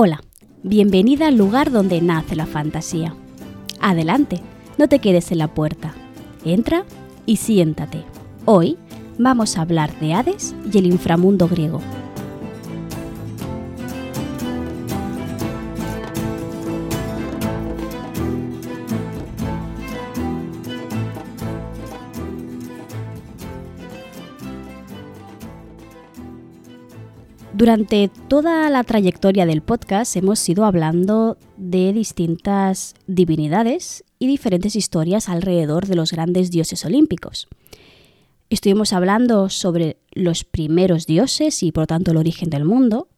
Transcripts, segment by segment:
Hola, bienvenida al lugar donde nace la fantasía. Adelante, no te quedes en la puerta. Entra y siéntate. Hoy vamos a hablar de Hades y el inframundo griego. Durante toda la trayectoria del podcast hemos ido hablando de distintas divinidades y diferentes historias alrededor de los grandes dioses olímpicos. Estuvimos hablando sobre los primeros dioses y por tanto el origen del mundo,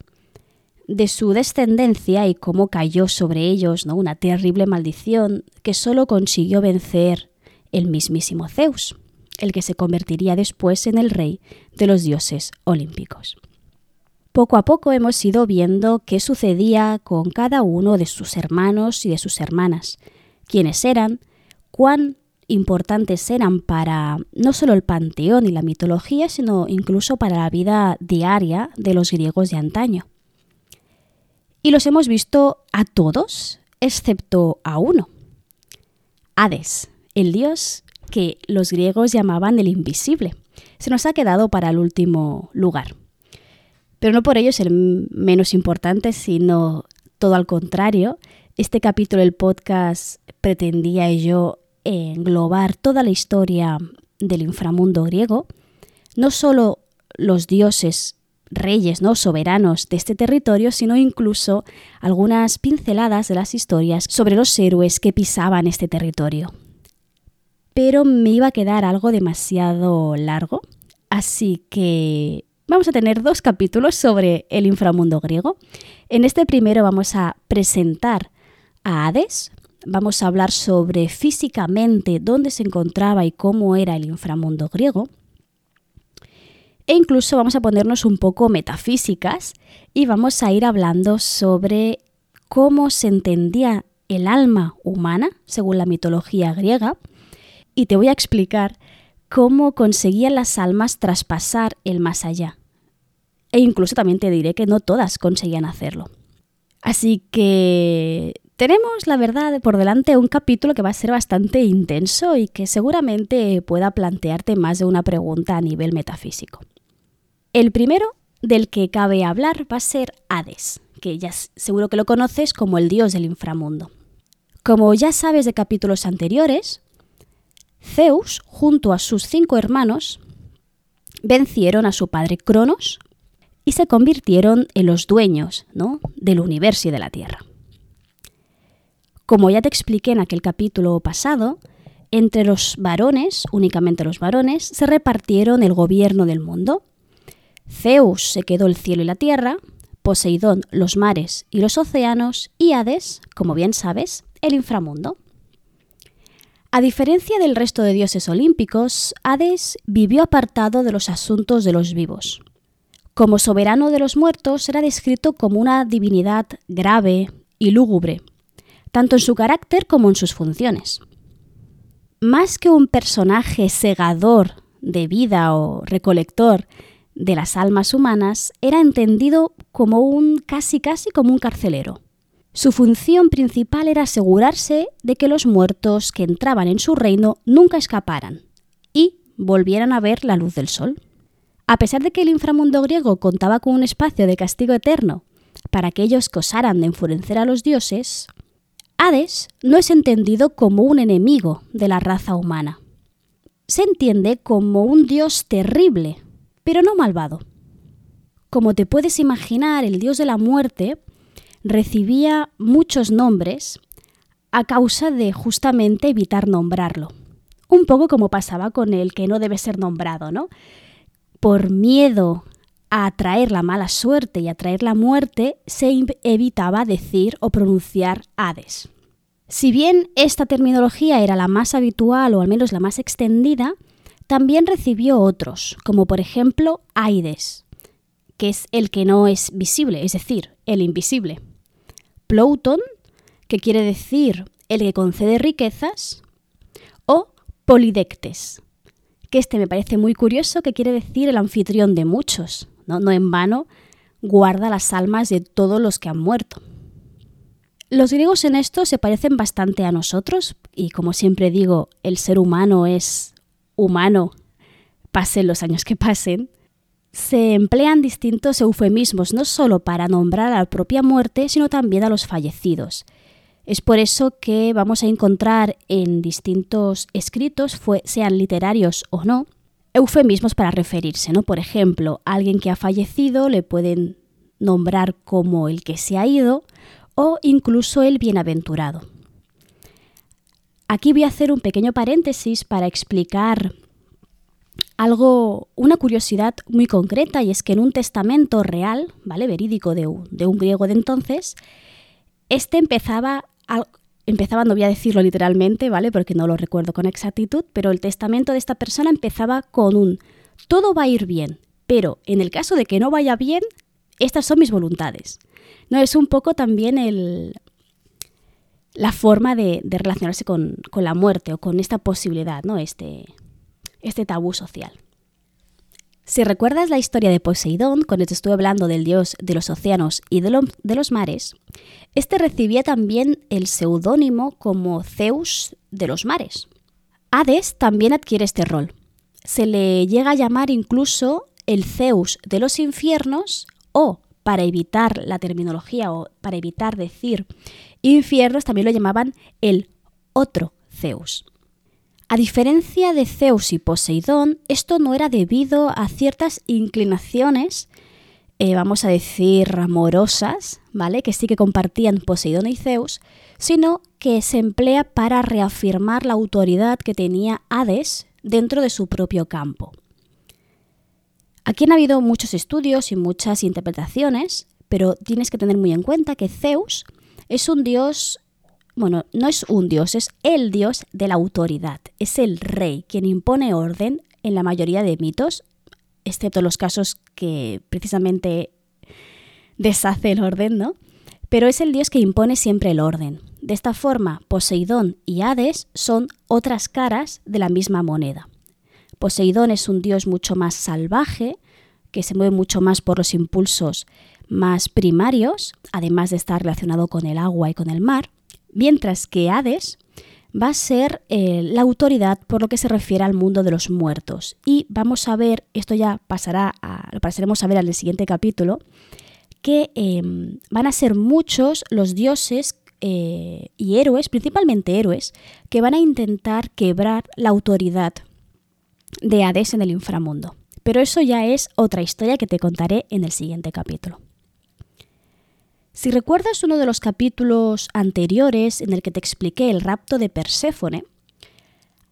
de su descendencia y cómo cayó sobre ellos ¿no? una terrible maldición que solo consiguió vencer el mismísimo Zeus, el que se convertiría después en el rey de los dioses olímpicos. Poco a poco hemos ido viendo qué sucedía con cada uno de sus hermanos y de sus hermanas, quiénes eran, cuán importantes eran para no solo el panteón y la mitología, sino incluso para la vida diaria de los griegos de antaño. Y los hemos visto a todos, excepto a uno. Hades, el dios que los griegos llamaban el invisible. Se nos ha quedado para el último lugar. Pero no por ello es el menos importante, sino todo al contrario. Este capítulo del podcast pretendía yo englobar toda la historia del inframundo griego, no solo los dioses reyes, ¿no? soberanos de este territorio, sino incluso algunas pinceladas de las historias sobre los héroes que pisaban este territorio. Pero me iba a quedar algo demasiado largo, así que vamos a tener dos capítulos sobre el inframundo griego. En este primero vamos a presentar a Hades, vamos a hablar sobre físicamente dónde se encontraba y cómo era el inframundo griego. E incluso vamos a ponernos un poco metafísicas y vamos a ir hablando sobre cómo se entendía el alma humana según la mitología griega. Y te voy a explicar cómo conseguían las almas traspasar el más allá. E incluso también te diré que no todas conseguían hacerlo. Así que tenemos, la verdad, por delante un capítulo que va a ser bastante intenso y que seguramente pueda plantearte más de una pregunta a nivel metafísico. El primero del que cabe hablar va a ser Hades, que ya seguro que lo conoces como el dios del inframundo. Como ya sabes de capítulos anteriores, Zeus, junto a sus cinco hermanos, vencieron a su padre Cronos se convirtieron en los dueños ¿no? del universo y de la Tierra. Como ya te expliqué en aquel capítulo pasado, entre los varones, únicamente los varones, se repartieron el gobierno del mundo. Zeus se quedó el cielo y la tierra, Poseidón los mares y los océanos y Hades, como bien sabes, el inframundo. A diferencia del resto de dioses olímpicos, Hades vivió apartado de los asuntos de los vivos. Como soberano de los muertos era descrito como una divinidad grave y lúgubre, tanto en su carácter como en sus funciones. Más que un personaje segador de vida o recolector de las almas humanas, era entendido como un casi casi como un carcelero. Su función principal era asegurarse de que los muertos que entraban en su reino nunca escaparan y volvieran a ver la luz del sol. A pesar de que el inframundo griego contaba con un espacio de castigo eterno para que osaran de enfurecer a los dioses, Hades no es entendido como un enemigo de la raza humana. Se entiende como un dios terrible, pero no malvado. Como te puedes imaginar, el dios de la muerte recibía muchos nombres a causa de justamente evitar nombrarlo. Un poco como pasaba con el que no debe ser nombrado, ¿no? Por miedo a atraer la mala suerte y atraer la muerte, se evitaba decir o pronunciar Hades. Si bien esta terminología era la más habitual o al menos la más extendida, también recibió otros, como por ejemplo Aides, que es el que no es visible, es decir, el invisible. Plouton, que quiere decir el que concede riquezas, o Polidectes, que este me parece muy curioso, que quiere decir el anfitrión de muchos. No, no en vano guarda las almas de todos los que han muerto. Los griegos en esto se parecen bastante a nosotros y como siempre digo, el ser humano es humano, pasen los años que pasen. Se emplean distintos eufemismos no solo para nombrar a la propia muerte, sino también a los fallecidos. Es por eso que vamos a encontrar en distintos escritos, sean literarios o no, eufemismos para referirse, ¿no? Por ejemplo, alguien que ha fallecido le pueden nombrar como el que se ha ido o incluso el bienaventurado. Aquí voy a hacer un pequeño paréntesis para explicar algo, una curiosidad muy concreta, y es que en un testamento real, ¿vale? Verídico de un, de un griego de entonces, este empezaba, empezaba, no voy a decirlo literalmente, ¿vale? Porque no lo recuerdo con exactitud, pero el testamento de esta persona empezaba con un todo va a ir bien, pero en el caso de que no vaya bien, estas son mis voluntades. No, es un poco también el, la forma de, relacionarse con, la muerte o con esta posibilidad, ¿no? Este, este tabú social. Si recuerdas la historia de Poseidón, cuando te estuve hablando del dios de los océanos y de, los mares, este recibía también el seudónimo como Zeus de los mares. Hades también adquiere este rol. Se le llega a llamar incluso el Zeus de los infiernos o para evitar la terminología o para evitar decir infiernos, también lo llamaban el otro Zeus. A diferencia de Zeus y Poseidón, esto no era debido a ciertas inclinaciones, eh, vamos a decir, amorosas, ¿vale? Que sí que compartían Poseidón y Zeus, sino que se emplea para reafirmar la autoridad que tenía Hades dentro de su propio campo. Aquí han habido muchos estudios y muchas interpretaciones, pero tienes que tener muy en cuenta que Zeus es un dios, bueno, no es un dios, es el dios de la autoridad, es el rey quien impone orden en la mayoría de mitos, excepto los casos que precisamente deshace el orden, ¿no? Pero es el dios que impone siempre el orden. De esta forma, Poseidón y Hades son otras caras de la misma moneda. Poseidón es un dios mucho más salvaje, que se mueve mucho más por los impulsos más primarios, además de estar relacionado con el agua y con el mar, mientras que Hades va a ser eh, la autoridad por lo que se refiere al mundo de los muertos. Y vamos a ver, esto ya pasará a, lo pasaremos a ver en el siguiente capítulo, que em, van a ser muchos los dioses eh, y héroes, principalmente héroes, que van a intentar quebrar la autoridad de Hades en el inframundo. Pero eso ya es otra historia que te contaré en el siguiente capítulo. Si recuerdas uno de los capítulos anteriores en el que te expliqué el rapto de Perséfone,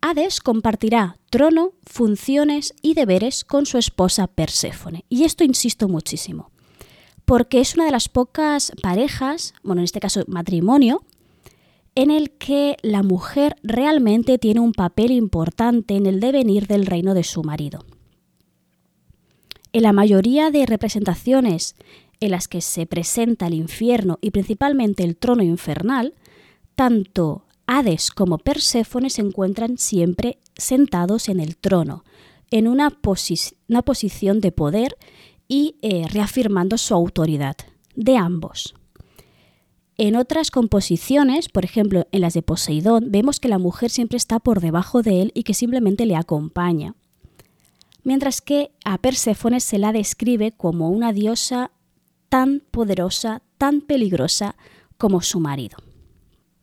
Hades compartirá trono, funciones y deberes con su esposa Perséfone. Y esto insisto muchísimo, porque es una de las pocas parejas, bueno, en este caso matrimonio, en el que la mujer realmente tiene un papel importante en el devenir del reino de su marido. En la mayoría de representaciones en las que se presenta el infierno y principalmente el trono infernal, tanto Hades como Perséfone se encuentran siempre sentados en el trono, en una, posición de poder y eh, reafirmando su autoridad de ambos. En otras composiciones, por ejemplo en las de Poseidón, vemos que la mujer siempre está por debajo de él y que simplemente le acompaña. Mientras que a Perséfone se la describe como una diosa tan poderosa, tan peligrosa como su marido.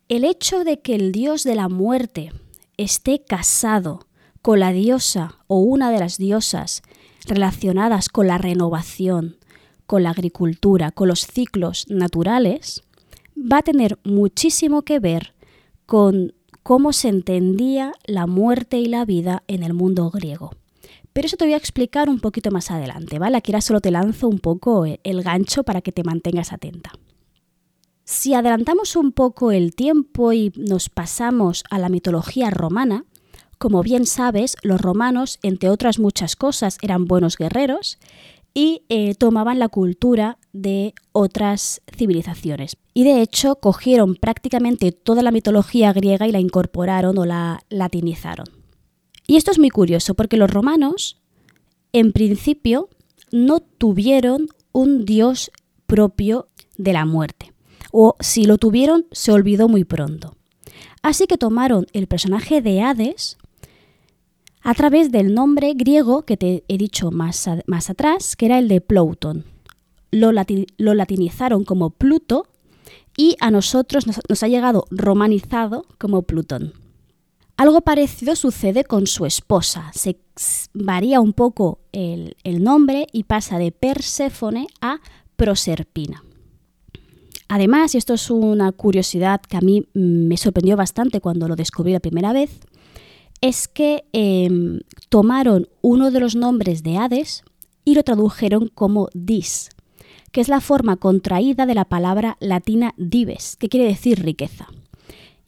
El hecho de que el dios de la muerte esté casado con la diosa o una de las diosas relacionadas con la renovación, con la agricultura, con los ciclos naturales, va a tener muchísimo que ver con cómo se entendía la muerte y la vida en el mundo griego. Pero eso te voy a explicar un poquito más adelante, ¿vale? Aquí ahora solo te lanzo un poco el gancho para que te mantengas atenta. Si adelantamos un poco el tiempo y nos pasamos a la mitología romana, como bien sabes, los romanos, entre otras muchas cosas, eran buenos guerreros y eh, tomaban la cultura de otras civilizaciones. Y de hecho cogieron prácticamente toda la mitología griega y la incorporaron o la latinizaron. Y esto es muy curioso porque los romanos, en principio, no tuvieron un dios propio de la muerte. o si lo tuvieron se olvidó muy pronto. Así que tomaron el personaje de Hades a través del nombre griego que te he dicho más, atrás, que era el de Plouton. Lo, latinizaron como Pluto y a nosotros nos, nos ha llegado romanizado como Plutón. Algo parecido sucede con su esposa. Se varía un poco el, nombre y pasa de Perséfone a Proserpina. Además, y esto es una curiosidad que a mí me sorprendió bastante cuando lo descubrí la primera vez, es que em, tomaron uno de los nombres de Hades y lo tradujeron como Dis, que es la forma contraída de la palabra latina dives, que quiere decir riqueza.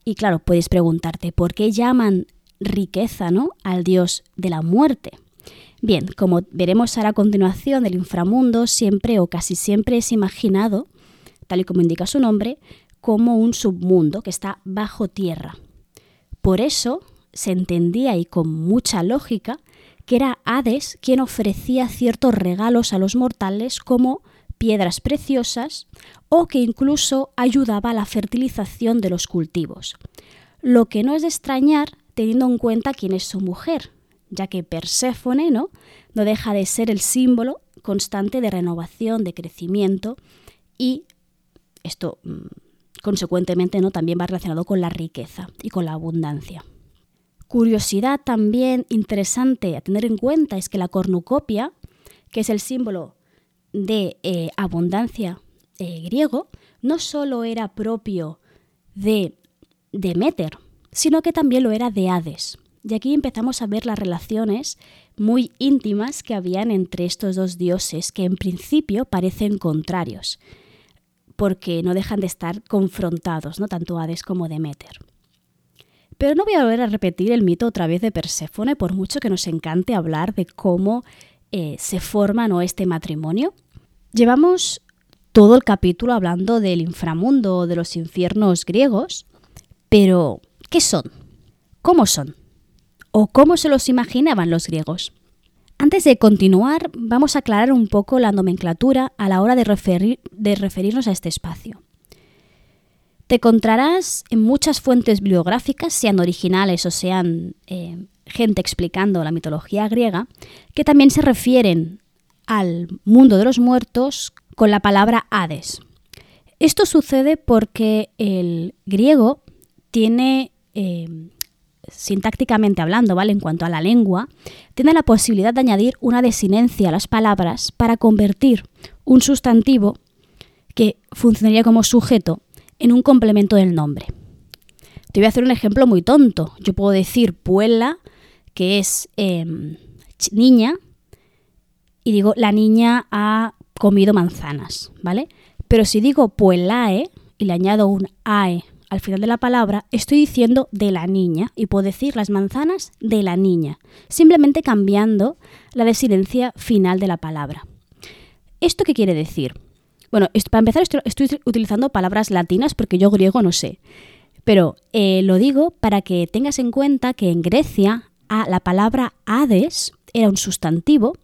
Y claro, puedes preguntarte, ¿por qué llaman riqueza ¿no? al dios de la muerte? Bien, como veremos ahora a continuación, el inframundo siempre o casi siempre es imaginado, tal y como indica su nombre, como un submundo que está bajo tierra. Por eso se entendía y con mucha lógica que era Hades quien ofrecía ciertos regalos a los mortales como piedras preciosas o que incluso ayudaba a la fertilización de los cultivos. Lo que no es de extrañar teniendo en cuenta quién es su mujer, ya que Perséfone ¿no? no deja de ser el símbolo constante de renovación, de crecimiento y esto mm, consecuentemente ¿no? también va relacionado con la riqueza y con la abundancia. Curiosidad también interesante a tener en cuenta es que la cornucopia, que es el símbolo de eh, abundancia eh, griego no solo era propio de Demeter, sino que también lo era de Hades. Y aquí empezamos a ver las relaciones muy íntimas que habían entre estos dos dioses que en principio parecen contrarios, porque no dejan de estar confrontados, ¿no? tanto Hades como Demeter. Pero no voy a volver a repetir el mito otra vez de Perséfone, por mucho que nos encante hablar de cómo eh, se forma ¿no? este matrimonio. Llevamos todo el capítulo hablando del inframundo, de los infiernos griegos, pero ¿qué son? ¿Cómo son? ¿O cómo se los imaginaban los griegos? Antes de continuar, vamos a aclarar un poco la nomenclatura a la hora de, referirnos a este espacio. Te encontrarás en muchas fuentes bibliográficas, sean originales o sean eh, gente explicando la mitología griega, que también se refieren al mundo de los muertos con la palabra Hades. Esto sucede porque el griego tiene, eh, sintácticamente hablando, ¿vale? En cuanto a la lengua, tiene la posibilidad de añadir una desinencia a las palabras para convertir un sustantivo que funcionaría como sujeto en un complemento del nombre. Te voy a hacer un ejemplo muy tonto. Yo puedo decir puella, que es em, niña, y digo la niña ha comido manzanas, ¿vale? Pero si digo puelae y le añado un ae al final de la palabra, estoy diciendo de la niña y puedo decir las manzanas de la niña, simplemente cambiando la desidencia final de la palabra. ¿Esto qué quiere decir? Bueno, para empezar estoy, utilizando palabras latinas porque yo griego no sé, pero eh, lo digo para que tengas en cuenta que en Grecia la palabra Hades era un sustantivo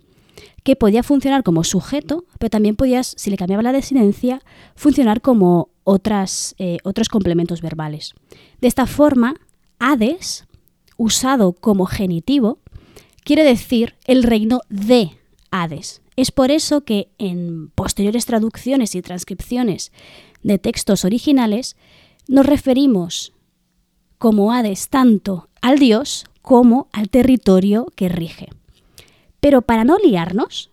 que podía funcionar como sujeto, pero también podías, si le cambiaba la desinencia, funcionar como otras, eh, otros complementos verbales. De esta forma, Hades, usado como genitivo, quiere decir el reino de Hades. Es por eso que en posteriores traducciones y transcripciones de textos originales nos referimos como Hades tanto al dios como al territorio que rige. Pero para no liarnos,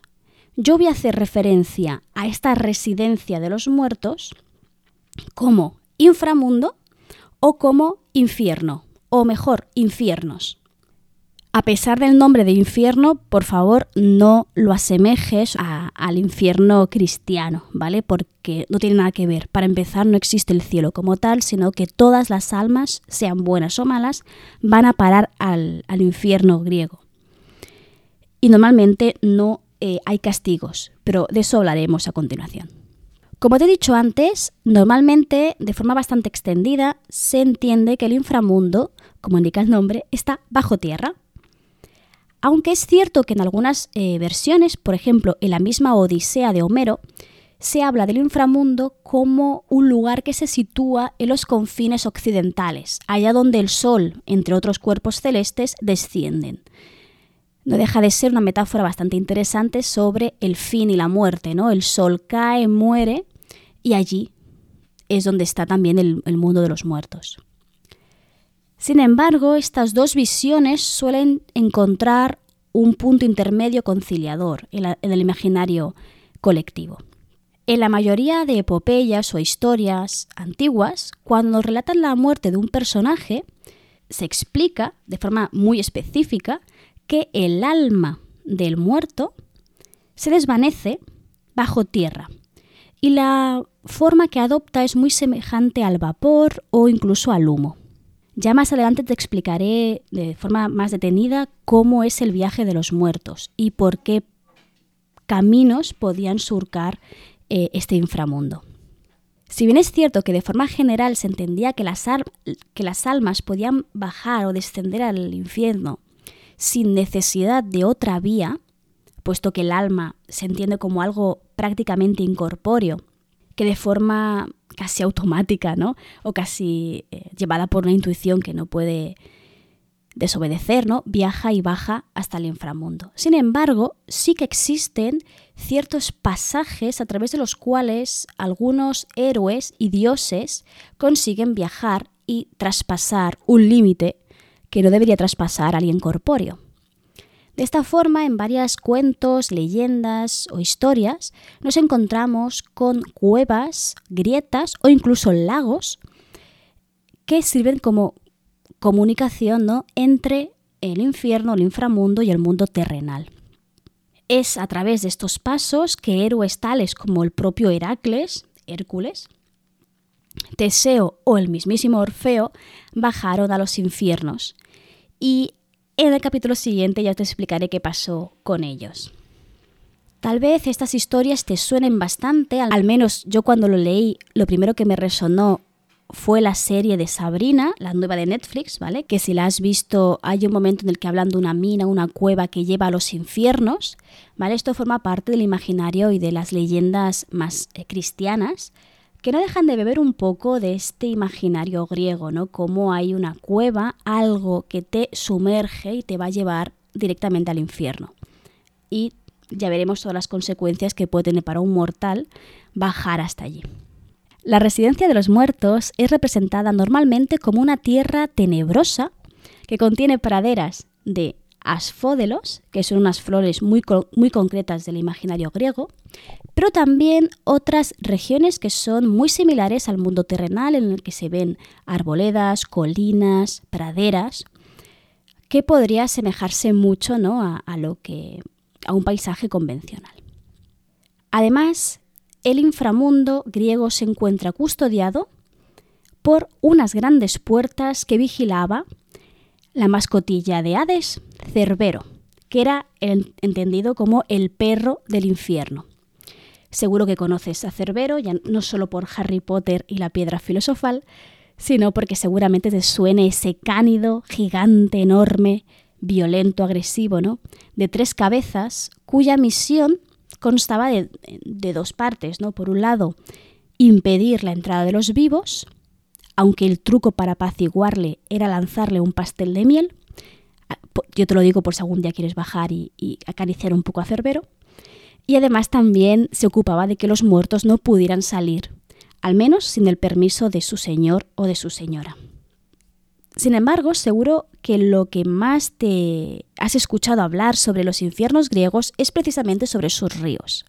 yo voy a hacer referencia a esta residencia de los muertos como inframundo o como infierno, o mejor, infiernos. A pesar del nombre de infierno, por favor no lo asemejes al infierno cristiano, ¿vale? Porque no tiene nada que ver. Para empezar, no existe el cielo como tal, sino que todas las almas, sean buenas o malas, van a parar al, infierno griego y normalmente no eh, hay castigos, pero de eso hablaremos a continuación. Como te he dicho antes, normalmente, de forma bastante extendida, se entiende que el inframundo, como indica el nombre, está bajo tierra. Aunque es cierto que en algunas eh, versiones, por ejemplo en la misma Odisea de Homero, se habla del inframundo como un lugar que se sitúa en los confines occidentales, allá donde el Sol, entre otros cuerpos celestes, descienden. No deja de ser una metáfora bastante interesante sobre el fin y la muerte, ¿no? El Sol cae, muere y allí es donde está también el, el mundo de los muertos. Sin embargo, estas dos visiones suelen encontrar un punto intermedio conciliador en, el imaginario colectivo. En la mayoría de epopeyas o historias antiguas, cuando relatan la muerte de un personaje, se explica de forma muy específica que el alma del muerto se desvanece bajo tierra y la forma que adopta es muy semejante al vapor o incluso al humo. Ya más adelante te explicaré de forma más detenida cómo es el viaje de los muertos y por qué caminos podían surcar eh, este inframundo. Si bien es cierto que de forma general se entendía que las, que las almas podían bajar o descender al infierno sin necesidad de otra vía, puesto que el alma se entiende como algo prácticamente incorpóreo, que de forma casi automática, ¿no? O casi eh, llevada por una intuición que no puede desobedecer, ¿no? Viaja y baja hasta el inframundo. Sin embargo, sí que existen ciertos pasajes a través de los cuales algunos héroes y dioses consiguen viajar y traspasar un límite que no debería traspasar alguien corpóreo. De esta forma, en varios cuentos, leyendas o historias, nos encontramos con cuevas, grietas o incluso lagos que sirven como comunicación ¿no? entre el infierno, el inframundo y el mundo terrenal. Es a través de estos pasos que héroes tales como el propio Heracles, Hércules, Teseo o el mismísimo Orfeo bajaron a los infiernos y en el capítulo siguiente ya te explicaré qué pasó con ellos. Tal vez estas historias te suenen bastante, al menos yo cuando lo leí, lo primero que me resonó fue la serie de Sabrina, la nueva de Netflix, ¿vale? Que si la has visto, hay un momento en el que hablan de una mina, una cueva que lleva a los infiernos, ¿vale? Esto forma parte del imaginario y de las leyendas más eh, cristianas que no dejan de beber un poco de este imaginario griego, ¿no? Como hay una cueva, algo que te sumerge y te va a llevar directamente al infierno. Y ya veremos todas las consecuencias que puede tener para un mortal bajar hasta allí. La residencia de los muertos es representada normalmente como una tierra tenebrosa que contiene praderas de asfódelos, que son unas flores muy, muy concretas del imaginario griego, pero también otras regiones que son muy similares al mundo terrenal en el que se ven arboledas, colinas, praderas, que podría asemejarse mucho ¿no? a, a, lo que, a un paisaje convencional. Además, el inframundo griego se encuentra custodiado por unas grandes puertas que vigilaba la mascotilla de Hades, Cerbero, que era entendido como el perro del infierno. Seguro que conoces a Cerbero, ya no solo por Harry Potter y la piedra filosofal, sino porque seguramente te suene ese cánido, gigante, enorme, violento, agresivo, ¿no? De tres cabezas, cuya misión constaba de, de, dos partes, ¿no? Por un lado, impedir la entrada de los vivos, aunque el truco para apaciguarle era lanzarle un pastel de miel. Yo te lo digo por si algún día quieres bajar y acariciar un poco a Cerbero y además también se ocupaba de que los muertos no pudieran salir, al menos sin el permiso de su señor o de su señora. Sin embargo, seguro que lo que más te has escuchado hablar sobre los infiernos griegos es precisamente sobre sus ríos.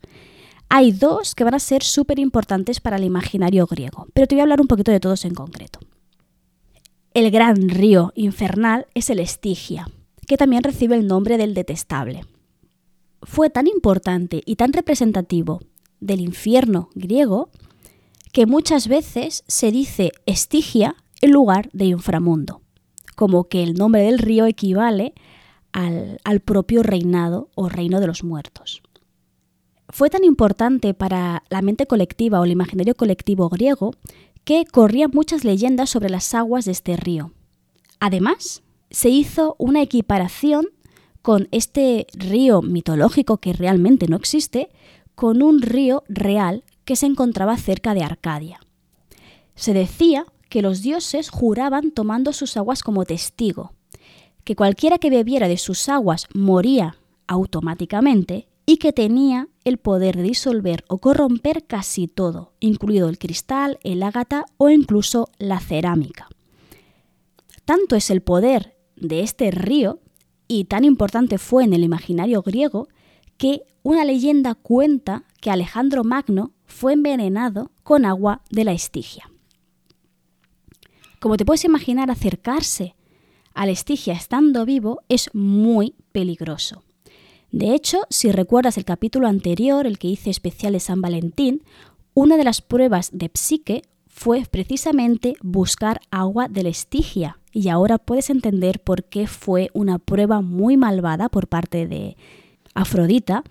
Hay dos que van a ser súper importantes para el imaginario griego, pero te voy a hablar un poquito de todos en concreto. El gran río infernal es el Estigia, que también recibe el nombre del detestable fue tan importante y tan representativo del infierno griego que muchas veces se dice Estigia en lugar de inframundo, como que el nombre del río equivale al, al propio reinado o reino de los muertos. Fue tan importante para la mente colectiva o el imaginario colectivo griego que corrían muchas leyendas sobre las aguas de este río. Además, se hizo una equiparación con este río mitológico que realmente no existe, con un río real que se encontraba cerca de Arcadia. Se decía que los dioses juraban tomando sus aguas como testigo, que cualquiera que bebiera de sus aguas moría automáticamente y que tenía el poder de disolver o corromper casi todo, incluido el cristal, el ágata o incluso la cerámica. Tanto es el poder de este río y tan importante fue en el imaginario griego que una leyenda cuenta que Alejandro Magno fue envenenado con agua de la Estigia. Como te puedes imaginar, acercarse a la Estigia estando vivo es muy peligroso. De hecho, si recuerdas el capítulo anterior, el que hice especial de San Valentín, una de las pruebas de psique fue precisamente buscar agua de la estigia. Y ahora puedes entender por qué fue una prueba muy malvada por parte de Afrodita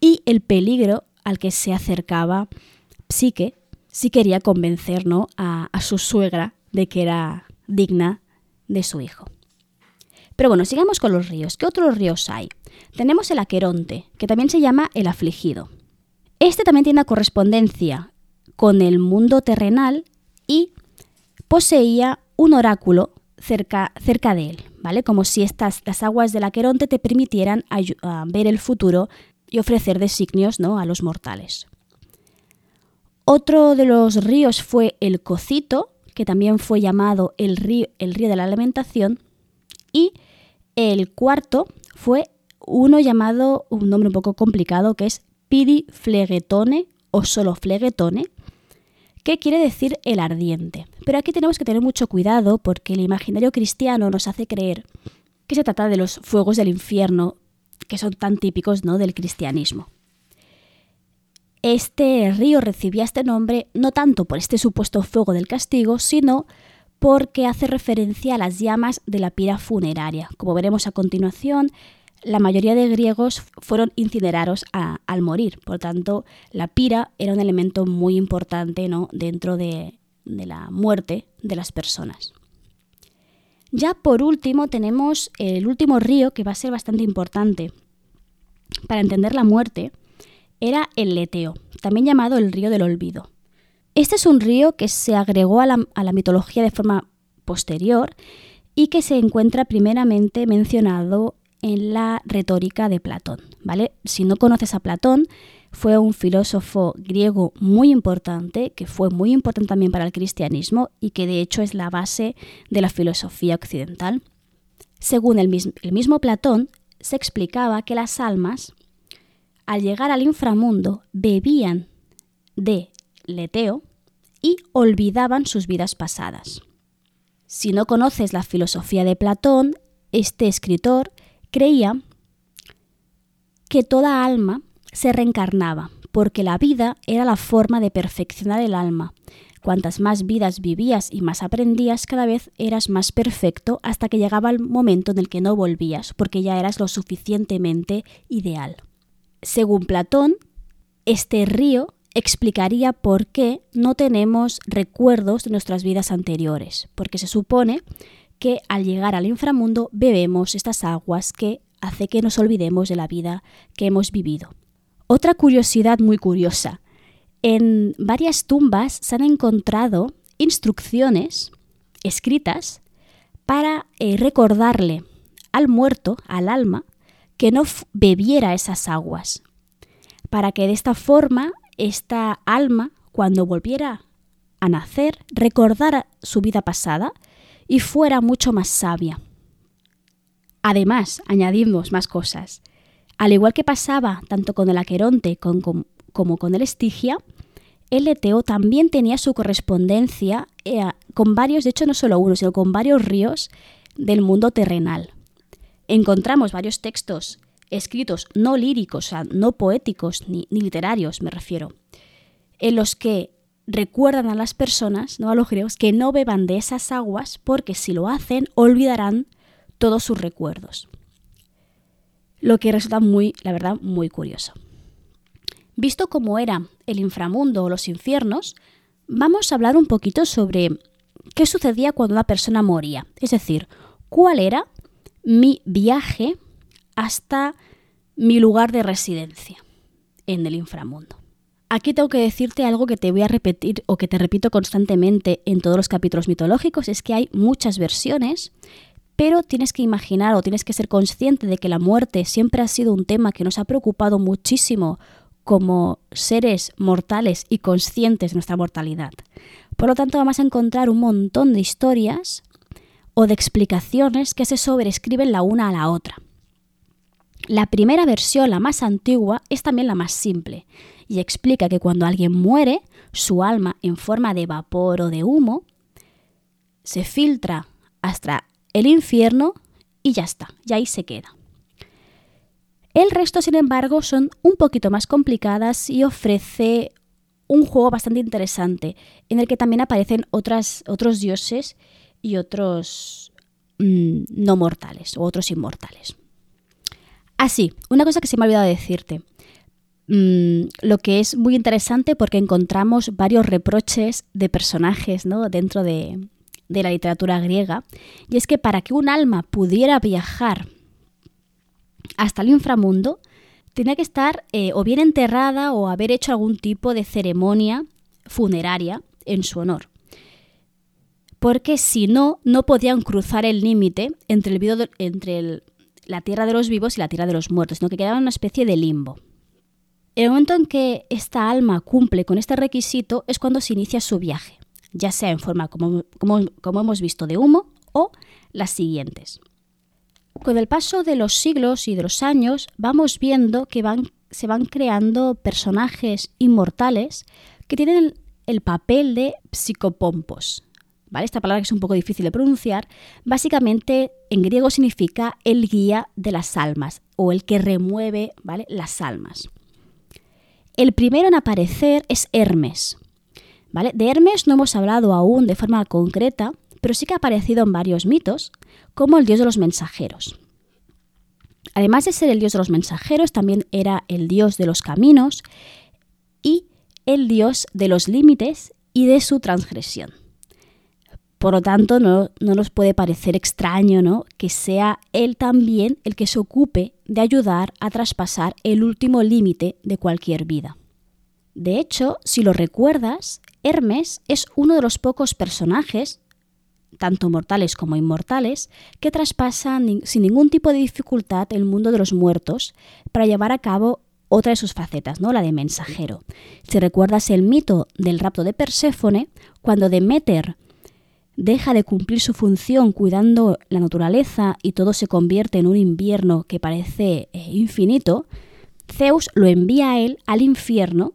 y el peligro al que se acercaba Psique si quería convencer a, a su suegra de que era digna de su hijo. Pero bueno, sigamos con los ríos. ¿Qué otros ríos hay? Tenemos el Aqueronte, que también se llama el afligido. Este también tiene una correspondencia con el mundo terrenal y poseía un oráculo cerca, cerca de él, ¿vale? Como si estas, las aguas del Aqueronte te permitieran ver el futuro y ofrecer designios ¿no? a los mortales. Otro de los ríos fue el Cocito, que también fue llamado el río, el río de la alimentación, y el cuarto fue uno llamado, un nombre un poco complicado, que es Pidi Flegetone o solo Flegetone, que quiere decir el ardiente. Pero aquí tenemos que tener mucho cuidado porque el imaginario cristiano nos hace creer que se trata de los fuegos del infierno que son tan típicos ¿no? del cristianismo. Este río recibía este nombre no tanto por este supuesto fuego del castigo, sino porque hace referencia a las llamas de la pira funeraria. Como veremos a continuación, la mayoría de griegos fueron incinerados al morir. Por tanto, la pira era un elemento muy importante dentro de, de la muerte de las personas. Ya por último tenemos el último río que va a ser bastante importante para entender la muerte, era el Leteo, también llamado el río del olvido. Este es un río que se agregó a la, mitología de forma posterior y que se encuentra primeramente mencionado en la retórica de Platón. ¿vale? Si no conoces a Platón, fue un filósofo griego muy importante, que fue muy importante también para el cristianismo y que de hecho es la base de la filosofía occidental. Según el mismo Platón, se explicaba que las almas, al llegar al inframundo, bebían de leteo y olvidaban sus vidas pasadas. Si no conoces la filosofía de Platón, este escritor creía que toda alma se reencarnaba, porque la vida era la forma de perfeccionar el alma. Cuantas más vidas vivías y más aprendías, cada vez eras más perfecto hasta que llegaba el momento en el que no volvías, porque ya eras lo suficientemente ideal. Según Platón, este río explicaría por qué no tenemos recuerdos de nuestras vidas anteriores, porque se supone que al llegar al inframundo bebemos estas aguas que hace que nos olvidemos de la vida que hemos vivido. Otra curiosidad muy curiosa. En varias tumbas se han encontrado instrucciones escritas para eh, recordarle al muerto, al alma, que no bebiera esas aguas, para que de esta forma esta alma, cuando volviera a nacer, recordara su vida pasada y fuera mucho más sabia. Además, añadimos más cosas. Al igual que pasaba tanto con el Aqueronte como con el Estigia, el Eteo también tenía su correspondencia eh, con varios, de hecho no solo uno, sino con varios ríos del mundo terrenal. Encontramos varios textos escritos no líricos, o sea, no poéticos ni, literarios, me refiero, en los que recuerdan a las personas, no a los griegos, que no beban de esas aguas porque si lo hacen olvidarán todos sus recuerdos. Lo que resulta muy, la verdad, muy curioso. Visto cómo era el inframundo o los infiernos, vamos a hablar un poquito sobre qué sucedía cuando una persona moría. Es decir, cuál era mi viaje hasta mi lugar de residencia en el inframundo. Aquí tengo que decirte algo que te voy a repetir o que te repito constantemente en todos los capítulos mitológicos, es que hay muchas versiones, pero tienes que imaginar o tienes que ser consciente de que la muerte siempre ha sido un tema que nos ha preocupado muchísimo como seres mortales y conscientes de nuestra mortalidad. Por lo tanto, vamos a encontrar un montón de historias o de explicaciones que se sobrescriben la una a la otra. La primera versión, la más antigua, es también la más simple y explica que cuando alguien muere, su alma en forma de vapor o de humo se filtra hasta el infierno y ya está, y ahí se queda. El resto, sin embargo, son un poquito más complicadas y ofrece un juego bastante interesante en el que también aparecen otras, otros dioses y otros mm, no mortales o otros inmortales. Así, una cosa que se me ha olvidado decirte. Mm, lo que es muy interesante porque encontramos varios reproches de personajes ¿no? dentro de, la literatura griega, y es que para que un alma pudiera viajar hasta el inframundo, tenía que estar eh, o bien enterrada o haber hecho algún tipo de ceremonia funeraria en su honor. Porque si no, no podían cruzar el límite entre, el, entre la tierra de los vivos y la tierra de los muertos, sino que quedaba una especie de limbo. El momento en que esta alma cumple con este requisito es cuando se inicia su viaje, ya sea en forma, como, hemos visto, de humo o las siguientes. Con el paso de los siglos y de los años vamos viendo que se van creando personajes inmortales que tienen el, papel de psicopompos. ¿Vale? Esta palabra que es un poco difícil de pronunciar, básicamente en griego significa el guía de las almas o el que remueve las almas. El primero en aparecer es Hermes. ¿vale? De Hermes no hemos hablado aún de forma concreta, pero sí que ha aparecido en varios mitos como el dios de los mensajeros. Además de ser el dios de los mensajeros, también era el dios de los caminos y el dios de los límites y de su transgresión. Por lo tanto, no, nos puede parecer extraño ¿no? que sea él también el que se ocupe de ayudar a traspasar el último límite de cualquier vida. De hecho, si lo recuerdas, Hermes es uno de los pocos personajes, tanto mortales como inmortales, que traspasan sin ningún tipo de dificultad el mundo de los muertos para llevar a cabo otra de sus facetas, ¿no? la de mensajero. Si recuerdas el mito del rapto de Perséfone, cuando Demeter deja de cumplir su función cuidando la naturaleza y todo se convierte en un invierno que parece eh, infinito, Zeus lo envía a él al infierno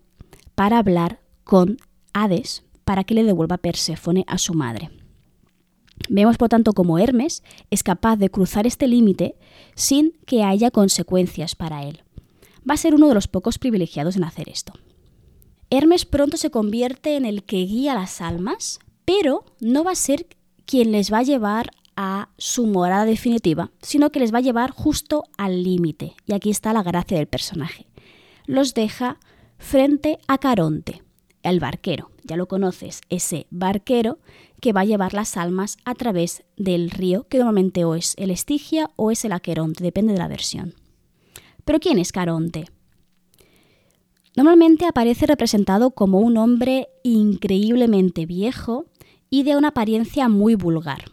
para hablar con Hades para que le devuelva Perséfone a su madre. Vemos por tanto como Hermes es capaz de cruzar este límite sin que haya consecuencias para él. Va a ser uno de los pocos privilegiados en hacer esto. Hermes pronto se convierte en el que guía las almas pero no va a ser quien les va a llevar a su morada definitiva, sino que les va a llevar justo al límite. Y aquí está la gracia del personaje. Los deja frente a Caronte, el barquero. Ya lo conoces, ese barquero que va a llevar las almas a través del río, que normalmente o es el Estigia o es el Aqueronte, depende de la versión. Pero ¿quién es Caronte? Normalmente aparece representado como un hombre increíblemente viejo y de una apariencia muy vulgar.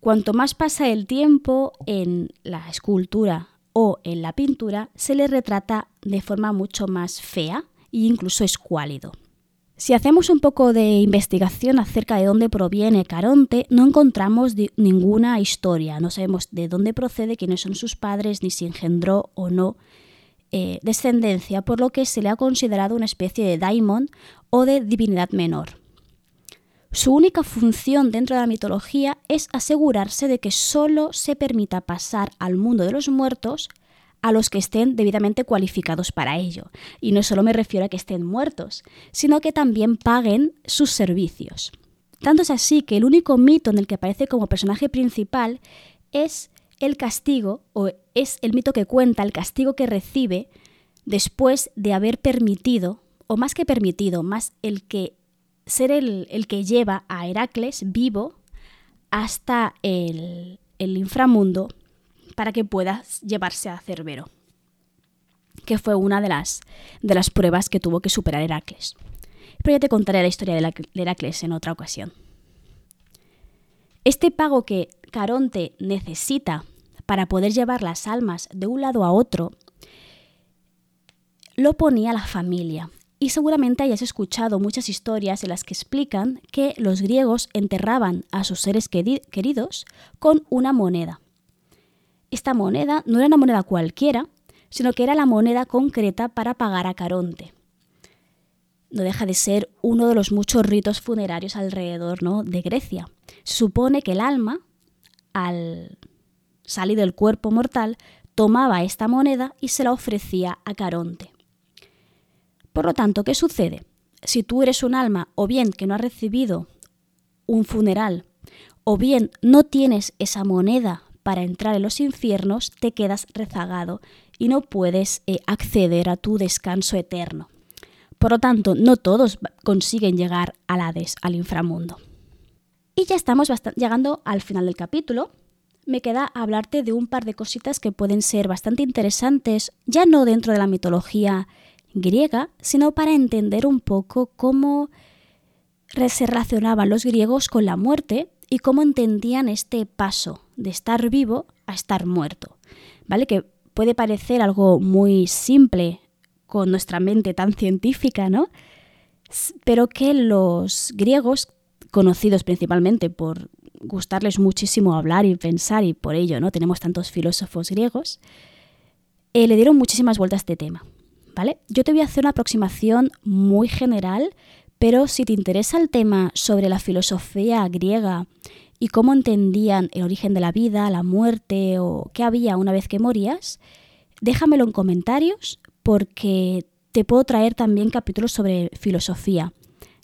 Cuanto más pasa el tiempo en la escultura o en la pintura, se le retrata de forma mucho más fea e incluso escuálido. Si hacemos un poco de investigación acerca de dónde proviene Caronte, no encontramos ninguna historia, no sabemos de dónde procede, quiénes son sus padres, ni si engendró o no eh, descendencia, por lo que se le ha considerado una especie de daimon o de divinidad menor. Su única función dentro de la mitología es asegurarse de que solo se permita pasar al mundo de los muertos a los que estén debidamente cualificados para ello. Y no solo me refiero a que estén muertos, sino que también paguen sus servicios. Tanto es así que el único mito en el que aparece como personaje principal es el castigo, o es el mito que cuenta el castigo que recibe después de haber permitido, o más que permitido, más el que ser el, que lleva a Heracles vivo hasta el, el inframundo para que pueda llevarse a Cerbero. que fue una de las, de las pruebas que tuvo que superar Heracles. Pero ya te contaré la historia de Heracles en otra ocasión. Este pago que Caronte necesita para poder llevar las almas de un lado a otro, lo ponía la familia. Y seguramente hayas escuchado muchas historias en las que explican que los griegos enterraban a sus seres queridos con una moneda. Esta moneda no era una moneda cualquiera, sino que era la moneda concreta para pagar a Caronte. No deja de ser uno de los muchos ritos funerarios alrededor ¿no? de Grecia. Se supone que el alma, al salir del cuerpo mortal, tomaba esta moneda y se la ofrecía a Caronte. Por lo tanto, ¿qué sucede? Si tú eres un alma o bien que no has recibido un funeral o bien no tienes esa moneda para entrar en los infiernos, te quedas rezagado y no puedes eh, acceder a tu descanso eterno. Por lo tanto, no todos consiguen llegar al Hades, al inframundo. Y ya estamos llegando al final del capítulo, me queda hablarte de un par de cositas que pueden ser bastante interesantes, ya no dentro de la mitología griega, sino para entender un poco cómo se relacionaban los griegos con la muerte y cómo entendían este paso de estar vivo a estar muerto. ¿Vale? Que puede parecer algo muy simple con nuestra mente tan científica, ¿no? Pero que los griegos, conocidos principalmente por gustarles muchísimo hablar y pensar, y por ello no tenemos tantos filósofos griegos, eh, le dieron muchísimas vueltas a este tema. Yo te voy a hacer una aproximación muy general, pero si te interesa el tema sobre la filosofía griega y cómo entendían el origen de la vida, la muerte o qué había una vez que morías, déjamelo en comentarios porque te puedo traer también capítulos sobre filosofía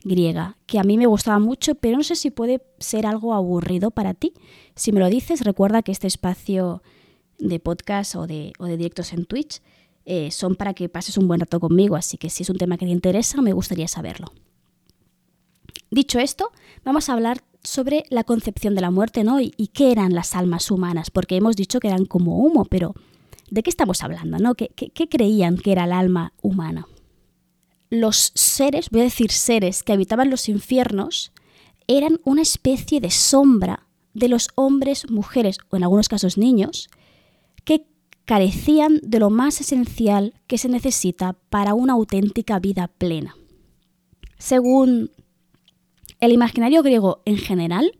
griega, que a mí me gustaba mucho, pero no sé si puede ser algo aburrido para ti. Si me lo dices, recuerda que este espacio de podcast o de directos en Twitch eh, son para que pases un buen rato conmigo, así que si es un tema que te interesa, me gustaría saberlo. Dicho esto, vamos a hablar sobre la concepción de la muerte, ¿no? Y, qué eran las almas humanas, porque hemos dicho que eran como humo, pero ¿de qué estamos hablando, no? qué creían que era el alma humana? los seres, voy a decir seres, que habitaban los infiernos, eran una especie de sombra de los hombres, mujeres o en algunos casos niños, carecían de lo más esencial que se necesita para una auténtica vida plena. Según el imaginario griego en general,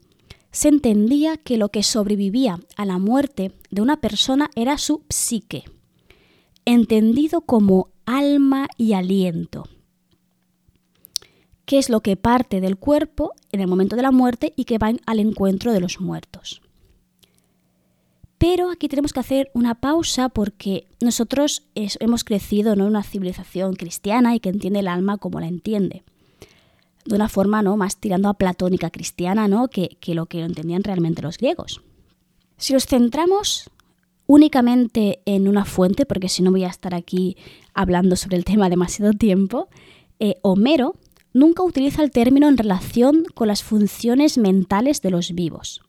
se entendía que lo que sobrevivía a la muerte de una persona era su psique, entendido como alma y aliento qué es lo que parte del cuerpo en el momento de la muerte y que va al encuentro de los muertos. Pero aquí tenemos que hacer una pausa porque nosotros hemos crecido en una civilización cristiana y que entiende el alma como la entiende. De una forma ¿no? más tirando a platónica cristiana ¿no? que, que lo que entendían realmente los griegos. Si nos centramos únicamente en una fuente, porque si no voy a estar aquí hablando sobre el tema demasiado tiempo, eh, Homero nunca utiliza el término en relación con las funciones mentales de los vivos,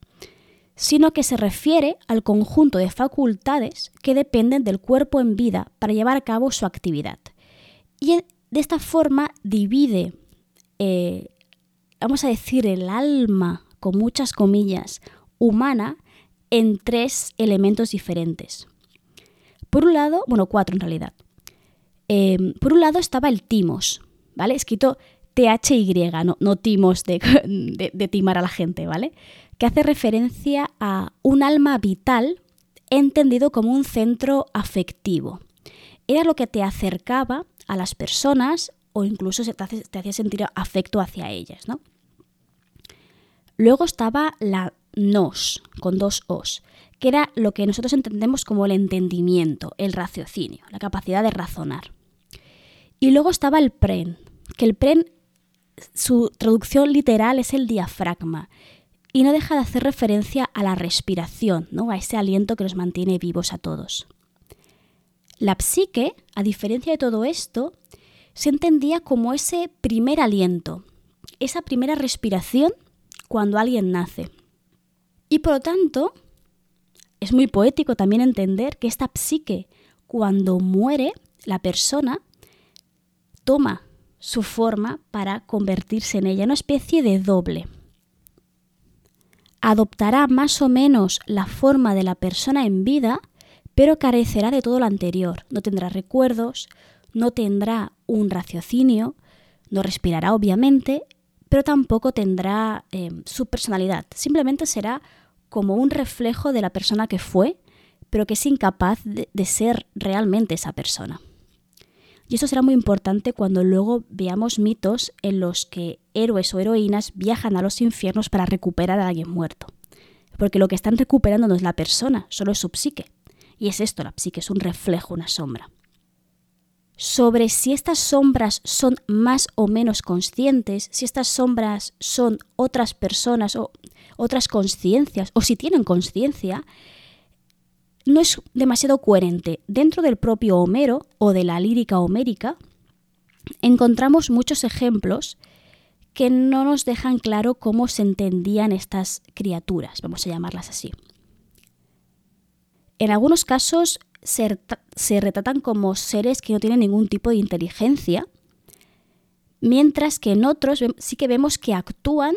sino que se refiere al conjunto de facultades que dependen del cuerpo en vida para llevar a cabo su actividad. Y de esta forma divide, eh, vamos a decir, el alma, con muchas comillas, humana, en tres elementos diferentes. Por un lado, bueno, cuatro en realidad. Eh, por un lado estaba el timos, ¿vale? Escrito THY, no, no timos de, timar a la gente, ¿vale? Que hace referencia a un alma vital entendido como un centro afectivo. Era lo que te acercaba a las personas o incluso te, hacía sentir afecto hacia ellas, ¿no? Luego estaba la nos, con dos os, que era lo que nosotros entendemos como el entendimiento, el raciocinio, la capacidad de razonar. Y luego estaba el pren, que el pren su traducción literal es el diafragma y no deja de hacer referencia a la respiración, ¿no? a ese aliento que nos mantiene vivos a todos. La psique, a diferencia de todo esto, se entendía como ese primer aliento, esa primera respiración cuando alguien nace. Y por lo tanto, es muy poético también entender que esta psique, cuando muere, la persona toma su forma para convertirse en ella, una especie de doble. Adoptará más o menos la forma de la persona en vida, pero carecerá de todo lo anterior. No tendrá recuerdos, no tendrá un raciocinio, no respirará obviamente, pero tampoco tendrá eh, su personalidad. Simplemente será como un reflejo de la persona que fue, pero que es incapaz de ser realmente esa persona. Y eso será muy importante cuando luego veamos mitos en los que héroes o heroínas viajan a los infiernos para recuperar a alguien muerto. Porque lo que están recuperando no es la persona, solo es su psique. Y es esto, la psique es un reflejo, una sombra. Sobre si estas sombras son más o menos conscientes, si estas sombras son otras personas o otras conciencias, o si tienen conciencia, no es demasiado coherente. Dentro del propio Homero o de la lírica homérica encontramos muchos ejemplos que no nos dejan claro cómo se entendían estas criaturas, vamos a llamarlas así. En algunos casos se, retratan como seres que no tienen ningún tipo de inteligencia, mientras que en otros sí que vemos que actúan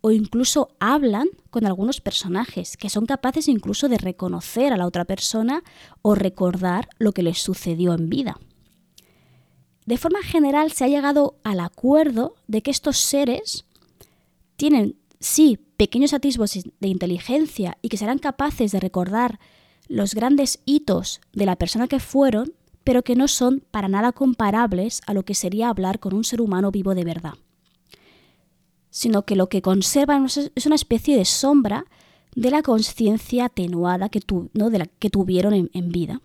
o incluso hablan con algunos personajes, que son capaces incluso de reconocer a la otra persona o recordar lo que les sucedió en vida. De forma general se ha llegado al acuerdo de que estos seres tienen, sí, pequeños atisbos de inteligencia y que serán capaces de recordar los grandes hitos de la persona que fueron, pero que no son para nada comparables a lo que sería hablar con un ser humano vivo de verdad sino que lo que conservan es una especie de sombra de la conciencia atenuada que, ¿no? tuvieron en vida.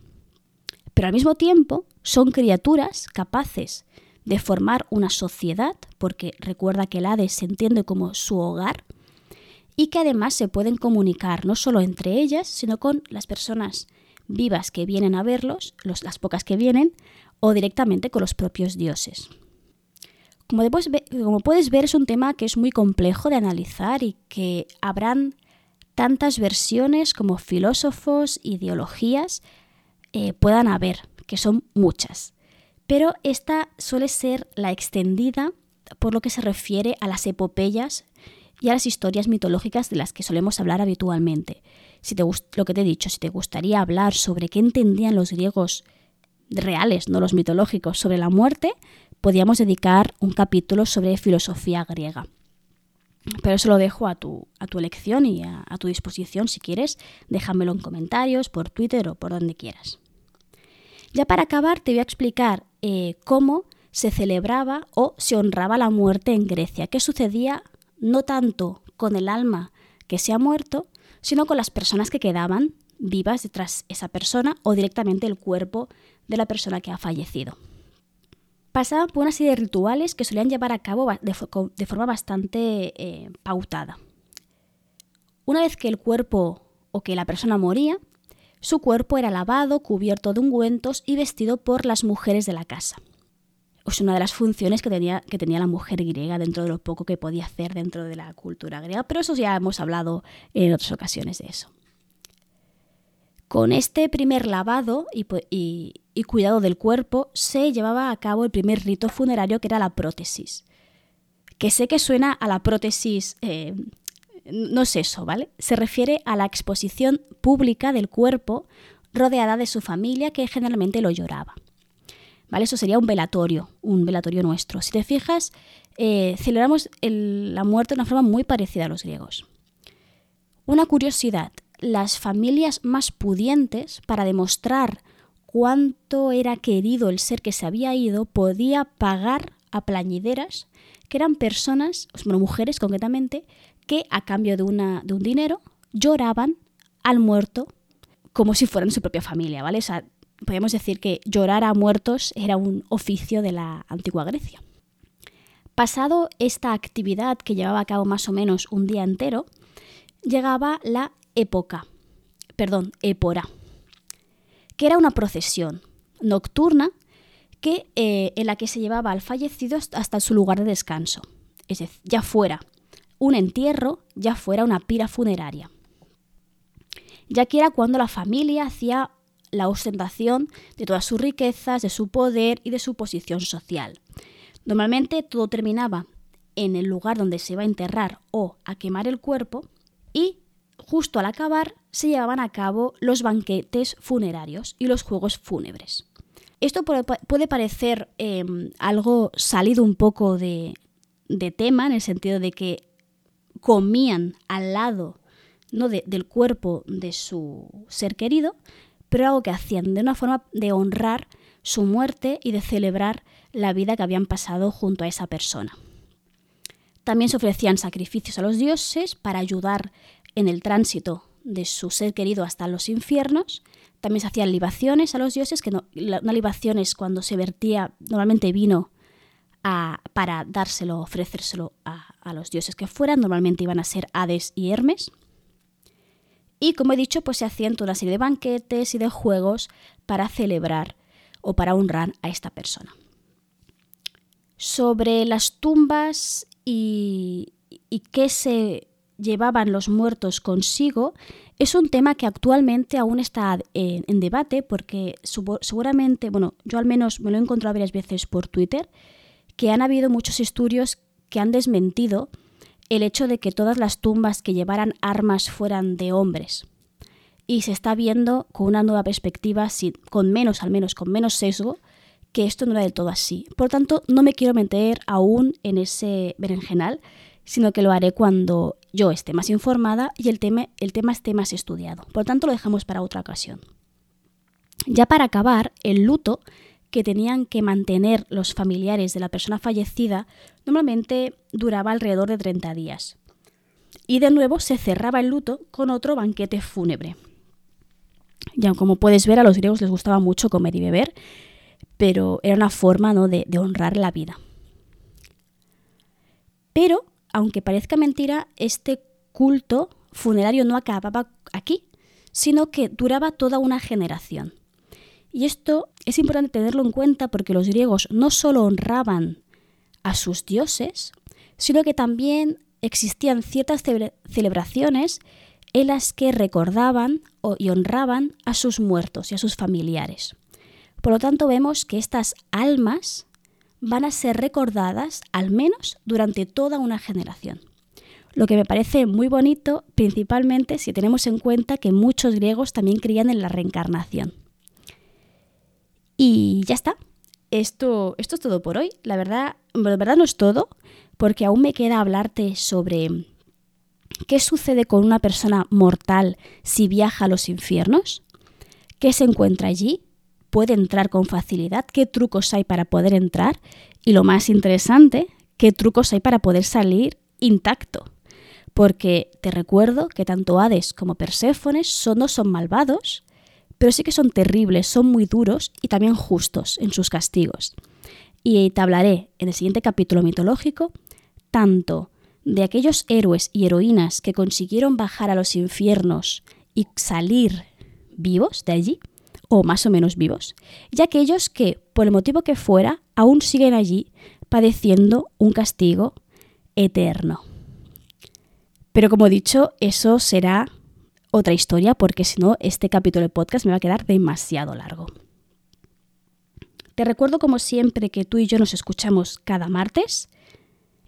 Pero al mismo tiempo son criaturas capaces de formar una sociedad, porque recuerda que el Hades se entiende como su hogar, y que además se pueden comunicar no solo entre ellas, sino con las personas vivas que vienen a verlos, los, las pocas que vienen, o directamente con los propios dioses. Como, puedes ver, es un tema que es muy complejo de analizar y que habrán tantas versiones como filósofos, ideologías eh, puedan haber, que son muchas. Pero esta suele ser la extendida por lo que se refiere a las epopeyas y a las historias mitológicas de las que solemos hablar habitualmente. Si te lo que te he dicho, si te gustaría hablar sobre qué entendían los griegos reales, no los mitológicos, sobre la muerte, podríamos dedicar un capítulo sobre filosofía griega. Pero eso lo dejo a tu, a tu elección y a, tu disposición si quieres. Déjamelo en comentarios, por Twitter o por donde quieras. Ya para acabar te voy a explicar eh, cómo se celebraba o se honraba la muerte en Grecia. ¿Qué sucedía no tanto con el alma que se ha muerto, sino con las personas que quedaban vivas detrás de esa persona o directamente el cuerpo de la persona que ha fallecido pasaban por una serie de rituales que solían llevar a cabo de, forma bastante eh, pautada. Una vez que el cuerpo o que la persona moría, su cuerpo era lavado, cubierto de ungüentos y vestido por las mujeres de la casa. Es una de las funciones que tenía, que tenía la mujer griega dentro de lo poco que podía hacer dentro de la cultura griega, pero eso ya hemos hablado en otras ocasiones de eso. Con este primer lavado y, cuidado del cuerpo se llevaba a cabo el primer rito funerario que era la prótesis. Que sé que suena a la prótesis, eh, no es eso, ¿vale? Se refiere a la exposición pública del cuerpo rodeada de su familia que generalmente lo lloraba. ¿Vale? Eso sería un velatorio, un velatorio nuestro. Si te fijas, eh, celebramos la muerte de una forma muy parecida a los griegos. Una curiosidad, las familias más pudientes, para demostrar cuánto era querido el ser que se había ido, podía pagar a plañideras, que eran personas, bueno, mujeres concretamente, que a cambio de, una, de un dinero lloraban al muerto como si fueran su propia familia, ¿vale? O sea, podemos decir que llorar a muertos era un oficio de la antigua Grecia. Pasado esta actividad que llevaba a cabo más o menos un día entero, llegaba la época, perdón, épora, que era una procesión nocturna que, eh, en la que se llevaba al fallecido hasta su lugar de descanso, es decir, ya fuera un entierro, ya fuera una pira funeraria. Ya que era cuando la familia hacía la ostentación de todas sus riquezas, de su poder y de su posición social. Normalmente todo terminaba en el lugar donde se iba a enterrar o a quemar el cuerpo y justo al acabar se llevaban a cabo los banquetes funerarios y los juegos fúnebres. Esto puede parecer em, algo salido un poco de, de, tema, en el sentido de que comían al lado ¿no? del cuerpo de su ser querido, pero algo que hacían de una forma de honrar su muerte y de celebrar la vida que habían pasado junto a esa persona. También se ofrecían sacrificios a los dioses para ayudar en el tránsito de su ser querido hasta los infiernos. También se hacían libaciones a los dioses, que no, una libación es cuando se vertía normalmente vino para dárselo, ofrecérselo a, a, los dioses que fueran. Normalmente iban a ser Hades y Hermes. Y como he dicho, pues se hacían toda una serie de banquetes y de juegos para celebrar o para honrar a esta persona. Sobre las tumbas y, y qué se llevaban los muertos consigo es un tema que actualmente aún está en, debate porque seguramente, bueno, yo al menos me lo he encontrado varias veces por Twitter, que han habido muchos estudios que han desmentido el hecho de que todas las tumbas que llevaran armas fueran de hombres. Y se está viendo con una nueva perspectiva, con menos, al menos con menos sesgo, que esto no era del todo así. Por tanto, no me quiero meter aún en ese berenjenal, sino que lo haré cuando yo esté más informada y el tema, el tema esté más estudiado. Por tanto, lo dejamos para otra ocasión. Ya para acabar, el luto que tenían que mantener los familiares de la persona fallecida normalmente duraba alrededor de 30 días. Y de nuevo se cerraba el luto con otro banquete fúnebre. Ya como puedes ver, a los griegos les gustaba mucho comer y beber, pero era una forma ¿no? de, de honrar la vida. Pero aunque parezca mentira, este culto funerario no acababa aquí, sino que duraba toda una generación. Y esto es importante tenerlo en cuenta porque los griegos no solo honraban a sus dioses, sino que también existían ciertas celebraciones en las que recordaban y honraban a sus muertos y a sus familiares. Por lo tanto, vemos que estas almas van a ser recordadas al menos durante toda una generación. Lo que me parece muy bonito, principalmente si tenemos en cuenta que muchos griegos también creían en la reencarnación. Y ya está. Esto, esto es todo por hoy. La verdad, la verdad no es todo, porque aún me queda hablarte sobre qué sucede con una persona mortal si viaja a los infiernos, qué se encuentra allí, puede entrar con facilidad, qué trucos hay para poder entrar y lo más interesante, qué trucos hay para poder salir intacto. Porque te recuerdo que tanto Hades como Perséfones son, no son malvados, pero sí que son terribles, son muy duros y también justos en sus castigos. Y te hablaré en el siguiente capítulo mitológico tanto de aquellos héroes y heroínas que consiguieron bajar a los infiernos y salir vivos de allí, o más o menos vivos, y aquellos que, por el motivo que fuera, aún siguen allí padeciendo un castigo eterno. Pero como he dicho, eso será otra historia porque si no, este capítulo de podcast me va a quedar demasiado largo. Te recuerdo como siempre que tú y yo nos escuchamos cada martes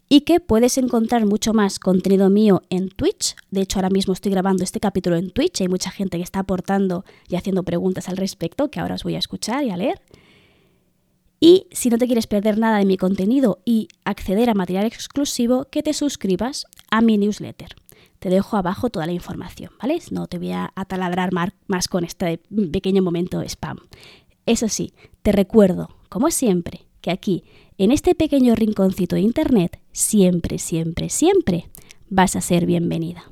y que puedes encontrar mucho más contenido mío en Twitch. De hecho, ahora mismo estoy grabando este capítulo en Twitch. Hay mucha gente que está aportando y haciendo preguntas al respecto que ahora os voy a escuchar y a leer. Y si no te quieres perder nada de mi contenido y acceder a material exclusivo, que te suscribas a mi newsletter. Te dejo abajo toda la información, ¿vale? No te voy a ataladrar más con este pequeño momento spam. Eso sí, te recuerdo, como siempre, que aquí, en este pequeño rinconcito de Internet, siempre, siempre, siempre vas a ser bienvenida.